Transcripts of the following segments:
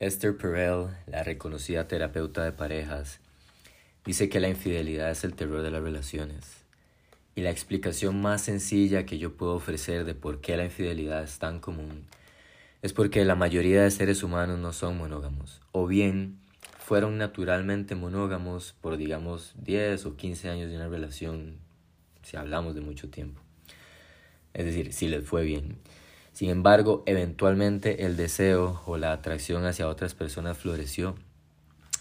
Esther Perel, la reconocida terapeuta de parejas, dice que la infidelidad es el terror de las relaciones. Y la explicación más sencilla que yo puedo ofrecer de por qué la infidelidad es tan común es porque la mayoría de seres humanos no son monógamos, o bien fueron naturalmente monógamos por digamos 10 o 15 años de una relación, si hablamos de mucho tiempo. Es decir, si les fue bien. Sin embargo, eventualmente el deseo o la atracción hacia otras personas floreció.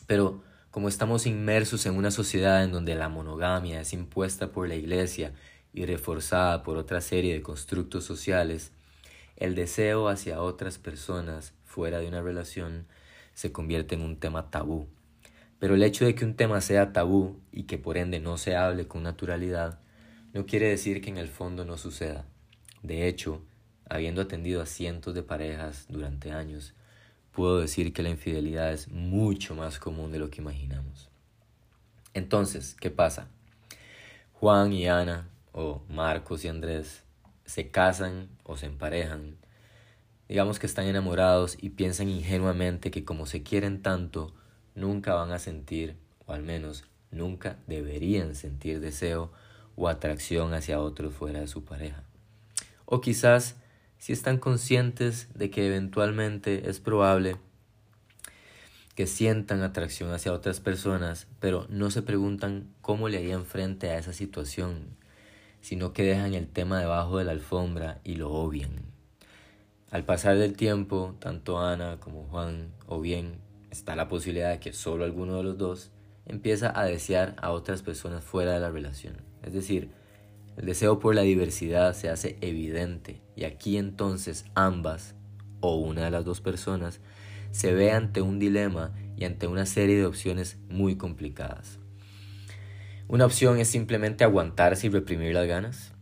Pero como estamos inmersos en una sociedad en donde la monogamia es impuesta por la iglesia y reforzada por otra serie de constructos sociales, el deseo hacia otras personas fuera de una relación se convierte en un tema tabú. Pero el hecho de que un tema sea tabú y que por ende no se hable con naturalidad, no quiere decir que en el fondo no suceda. De hecho, habiendo atendido a cientos de parejas durante años, puedo decir que la infidelidad es mucho más común de lo que imaginamos. Entonces, ¿qué pasa? Juan y Ana, o Marcos y Andrés, se casan o se emparejan. Digamos que están enamorados y piensan ingenuamente que como se quieren tanto, nunca van a sentir, o al menos nunca deberían sentir deseo o atracción hacia otros fuera de su pareja. O quizás si están conscientes de que eventualmente es probable que sientan atracción hacia otras personas, pero no se preguntan cómo le harían frente a esa situación, sino que dejan el tema debajo de la alfombra y lo obvian. Al pasar del tiempo, tanto Ana como Juan, o bien está la posibilidad de que solo alguno de los dos empieza a desear a otras personas fuera de la relación. Es decir, el deseo por la diversidad se hace evidente y aquí entonces ambas o una de las dos personas se ve ante un dilema y ante una serie de opciones muy complicadas. Una opción es simplemente aguantarse y reprimir las ganas.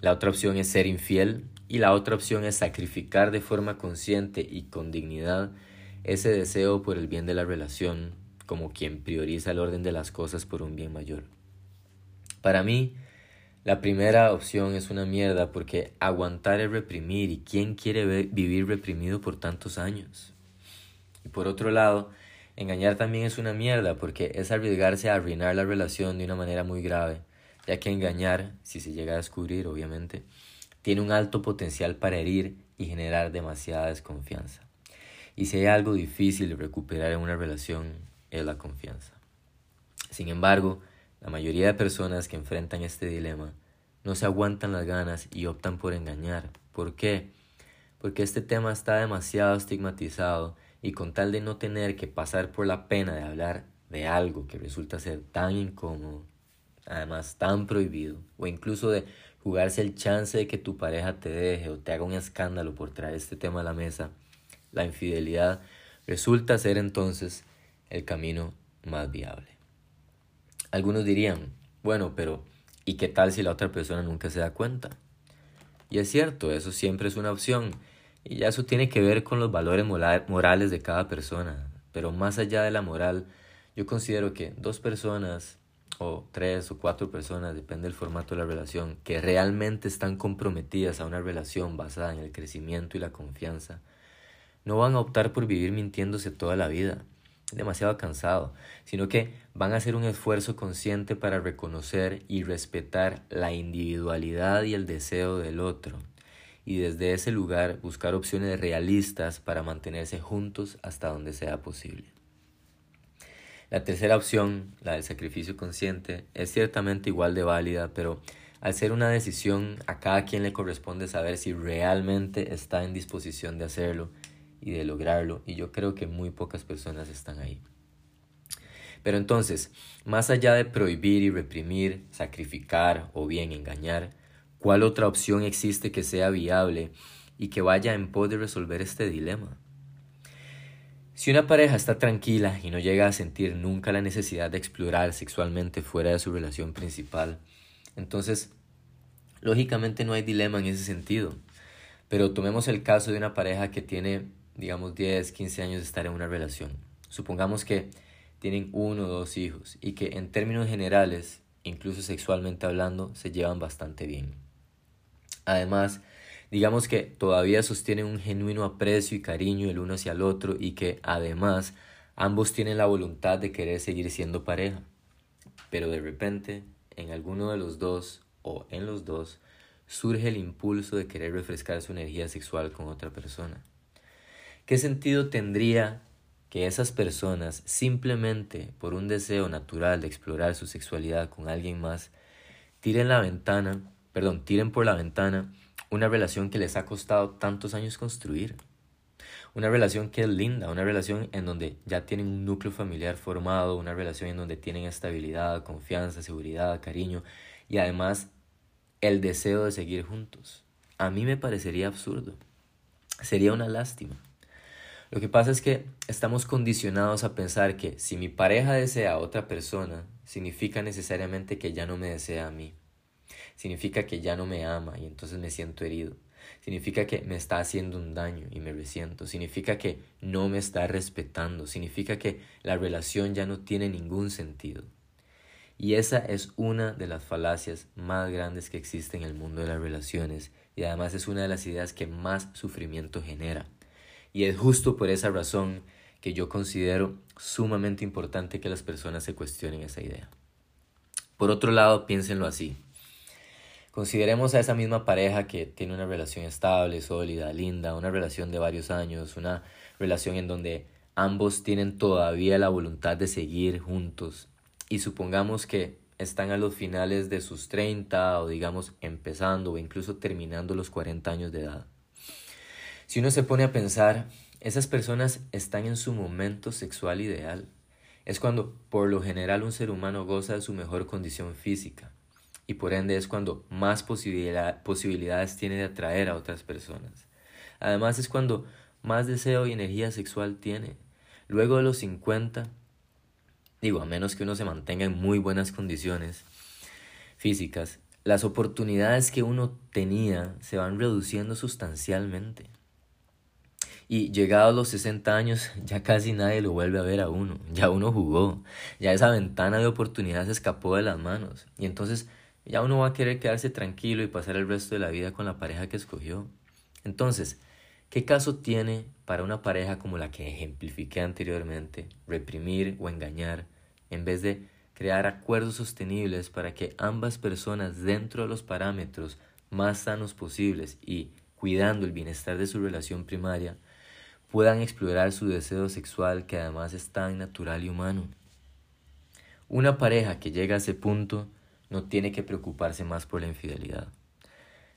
La otra opción es ser infiel y la otra opción es sacrificar de forma consciente y con dignidad ese deseo por el bien de la relación como quien prioriza el orden de las cosas por un bien mayor. Para mí, la primera opción es una mierda porque aguantar es reprimir y ¿quién quiere vivir reprimido por tantos años? Y por otro lado, engañar también es una mierda porque es arriesgarse a arruinar la relación de una manera muy grave, ya que engañar, si se llega a descubrir obviamente, tiene un alto potencial para herir y generar demasiada desconfianza. Y si hay algo difícil de recuperar en una relación, es la confianza. Sin embargo, la mayoría de personas que enfrentan este dilema no se aguantan las ganas y optan por engañar. ¿Por qué? Porque este tema está demasiado estigmatizado y con tal de no tener que pasar por la pena de hablar de algo que resulta ser tan incómodo, además tan prohibido, o incluso de jugarse el chance de que tu pareja te deje o te haga un escándalo por traer este tema a la mesa, la infidelidad resulta ser entonces el camino más viable. Algunos dirían, bueno, pero ¿y qué tal si la otra persona nunca se da cuenta? Y es cierto, eso siempre es una opción, y ya eso tiene que ver con los valores morales de cada persona, pero más allá de la moral, yo considero que dos personas, o tres o cuatro personas, depende del formato de la relación, que realmente están comprometidas a una relación basada en el crecimiento y la confianza, no van a optar por vivir mintiéndose toda la vida demasiado cansado, sino que van a hacer un esfuerzo consciente para reconocer y respetar la individualidad y el deseo del otro, y desde ese lugar buscar opciones realistas para mantenerse juntos hasta donde sea posible. La tercera opción, la del sacrificio consciente, es ciertamente igual de válida, pero al ser una decisión a cada quien le corresponde saber si realmente está en disposición de hacerlo y de lograrlo y yo creo que muy pocas personas están ahí. Pero entonces, más allá de prohibir y reprimir, sacrificar o bien engañar, ¿cuál otra opción existe que sea viable y que vaya en pos de resolver este dilema? Si una pareja está tranquila y no llega a sentir nunca la necesidad de explorar sexualmente fuera de su relación principal, entonces lógicamente no hay dilema en ese sentido. Pero tomemos el caso de una pareja que tiene digamos, 10, 15 años de estar en una relación. Supongamos que tienen uno o dos hijos y que en términos generales, incluso sexualmente hablando, se llevan bastante bien. Además, digamos que todavía sostienen un genuino aprecio y cariño el uno hacia el otro y que además ambos tienen la voluntad de querer seguir siendo pareja. Pero de repente, en alguno de los dos o en los dos, surge el impulso de querer refrescar su energía sexual con otra persona. ¿Qué sentido tendría que esas personas, simplemente por un deseo natural de explorar su sexualidad con alguien más, tiren la ventana, perdón, tiren por la ventana una relación que les ha costado tantos años construir? Una relación que es linda, una relación en donde ya tienen un núcleo familiar formado, una relación en donde tienen estabilidad, confianza, seguridad, cariño y además el deseo de seguir juntos. A mí me parecería absurdo. Sería una lástima. Lo que pasa es que estamos condicionados a pensar que si mi pareja desea a otra persona, significa necesariamente que ya no me desea a mí. Significa que ya no me ama y entonces me siento herido. Significa que me está haciendo un daño y me resiento. Significa que no me está respetando. Significa que la relación ya no tiene ningún sentido. Y esa es una de las falacias más grandes que existe en el mundo de las relaciones y además es una de las ideas que más sufrimiento genera. Y es justo por esa razón que yo considero sumamente importante que las personas se cuestionen esa idea. Por otro lado, piénsenlo así. Consideremos a esa misma pareja que tiene una relación estable, sólida, linda, una relación de varios años, una relación en donde ambos tienen todavía la voluntad de seguir juntos y supongamos que están a los finales de sus 30 o digamos empezando o incluso terminando los 40 años de edad. Si uno se pone a pensar, esas personas están en su momento sexual ideal. Es cuando por lo general un ser humano goza de su mejor condición física y por ende es cuando más posibilidades tiene de atraer a otras personas. Además es cuando más deseo y energía sexual tiene. Luego de los 50 digo, a menos que uno se mantenga en muy buenas condiciones físicas, las oportunidades que uno tenía se van reduciendo sustancialmente. Y llegados los 60 años, ya casi nadie lo vuelve a ver a uno. Ya uno jugó. Ya esa ventana de oportunidades escapó de las manos. Y entonces ya uno va a querer quedarse tranquilo y pasar el resto de la vida con la pareja que escogió. Entonces, ¿qué caso tiene para una pareja como la que ejemplifiqué anteriormente reprimir o engañar en vez de crear acuerdos sostenibles para que ambas personas dentro de los parámetros más sanos posibles y cuidando el bienestar de su relación primaria puedan explorar su deseo sexual que además es tan natural y humano. Una pareja que llega a ese punto no tiene que preocuparse más por la infidelidad.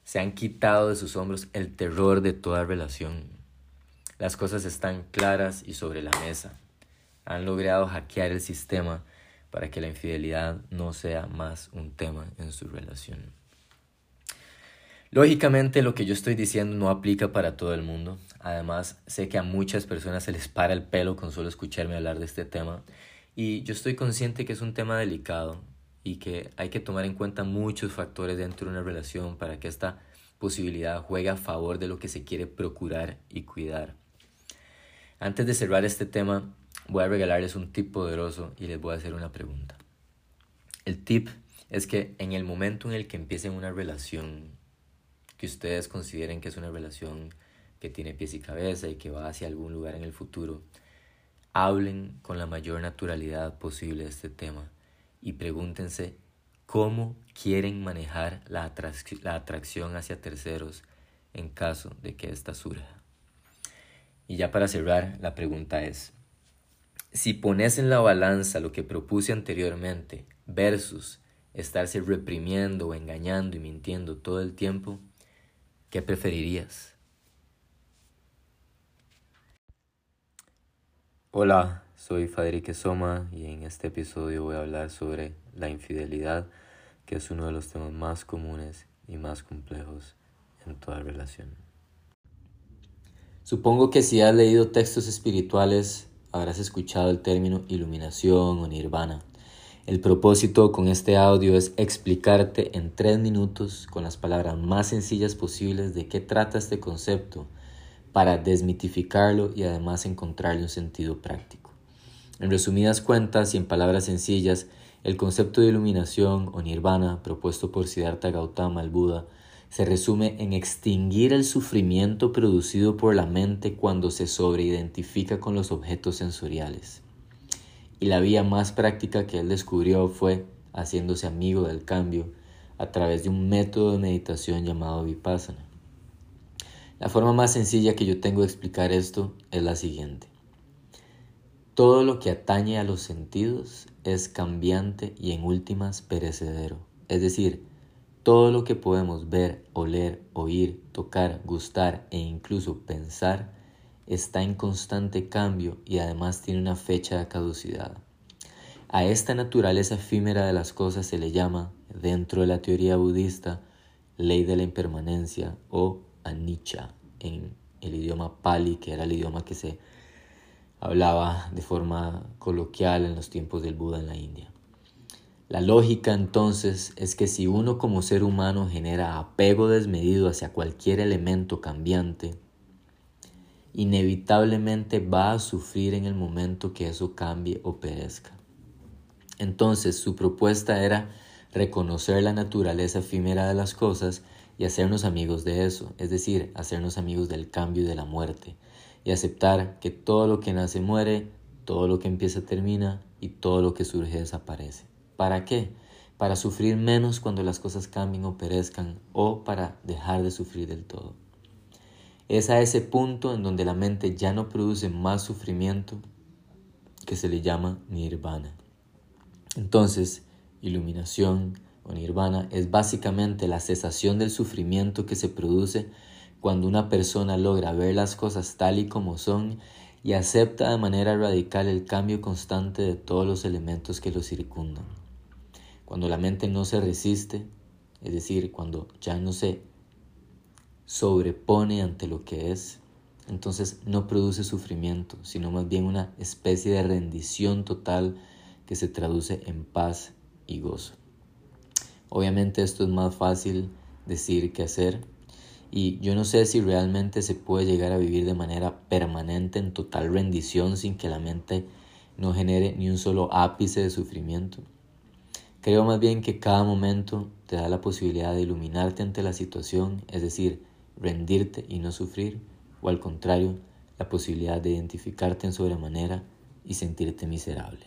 Se han quitado de sus hombros el terror de toda relación. Las cosas están claras y sobre la mesa han logrado hackear el sistema para que la infidelidad no sea más un tema en su relación. Lógicamente lo que yo estoy diciendo no aplica para todo el mundo. Además, sé que a muchas personas se les para el pelo con solo escucharme hablar de este tema. Y yo estoy consciente que es un tema delicado y que hay que tomar en cuenta muchos factores dentro de una relación para que esta posibilidad juegue a favor de lo que se quiere procurar y cuidar. Antes de cerrar este tema, voy a regalarles un tip poderoso y les voy a hacer una pregunta. El tip es que en el momento en el que empiecen una relación que ustedes consideren que es una relación que tiene pies y cabeza y que va hacia algún lugar en el futuro, hablen con la mayor naturalidad posible de este tema y pregúntense cómo quieren manejar la, la atracción hacia terceros en caso de que ésta surja. Y ya para cerrar, la pregunta es, si pones en la balanza lo que propuse anteriormente versus estarse reprimiendo o engañando y mintiendo todo el tiempo, ¿qué preferirías? Hola, soy Faderique Soma y en este episodio voy a hablar sobre la infidelidad, que es uno de los temas más comunes y más complejos en toda relación. Supongo que si has leído textos espirituales habrás escuchado el término iluminación o nirvana. El propósito con este audio es explicarte en tres minutos, con las palabras más sencillas posibles, de qué trata este concepto, para desmitificarlo y además encontrarle un sentido práctico. En resumidas cuentas y en palabras sencillas, el concepto de iluminación o nirvana propuesto por Siddhartha Gautama el Buda se resume en extinguir el sufrimiento producido por la mente cuando se sobreidentifica con los objetos sensoriales. Y la vía más práctica que él descubrió fue haciéndose amigo del cambio a través de un método de meditación llamado vipassana. La forma más sencilla que yo tengo de explicar esto es la siguiente. Todo lo que atañe a los sentidos es cambiante y en últimas perecedero. Es decir, todo lo que podemos ver, oler, oír, tocar, gustar e incluso pensar está en constante cambio y además tiene una fecha de caducidad. A esta naturaleza efímera de las cosas se le llama, dentro de la teoría budista, ley de la impermanencia o anicca en el idioma pali, que era el idioma que se hablaba de forma coloquial en los tiempos del Buda en la India. La lógica entonces es que si uno como ser humano genera apego desmedido hacia cualquier elemento cambiante, inevitablemente va a sufrir en el momento que eso cambie o perezca. Entonces su propuesta era reconocer la naturaleza efímera de las cosas y hacernos amigos de eso, es decir, hacernos amigos del cambio y de la muerte, y aceptar que todo lo que nace muere, todo lo que empieza termina y todo lo que surge desaparece. ¿Para qué? Para sufrir menos cuando las cosas cambien o perezcan o para dejar de sufrir del todo. Es a ese punto en donde la mente ya no produce más sufrimiento que se le llama nirvana. Entonces, iluminación o nirvana es básicamente la cesación del sufrimiento que se produce cuando una persona logra ver las cosas tal y como son y acepta de manera radical el cambio constante de todos los elementos que lo circundan. Cuando la mente no se resiste, es decir, cuando ya no se sobrepone ante lo que es, entonces no produce sufrimiento, sino más bien una especie de rendición total que se traduce en paz y gozo. Obviamente esto es más fácil decir que hacer, y yo no sé si realmente se puede llegar a vivir de manera permanente en total rendición sin que la mente no genere ni un solo ápice de sufrimiento. Creo más bien que cada momento te da la posibilidad de iluminarte ante la situación, es decir, rendirte y no sufrir, o al contrario, la posibilidad de identificarte en sobremanera y sentirte miserable.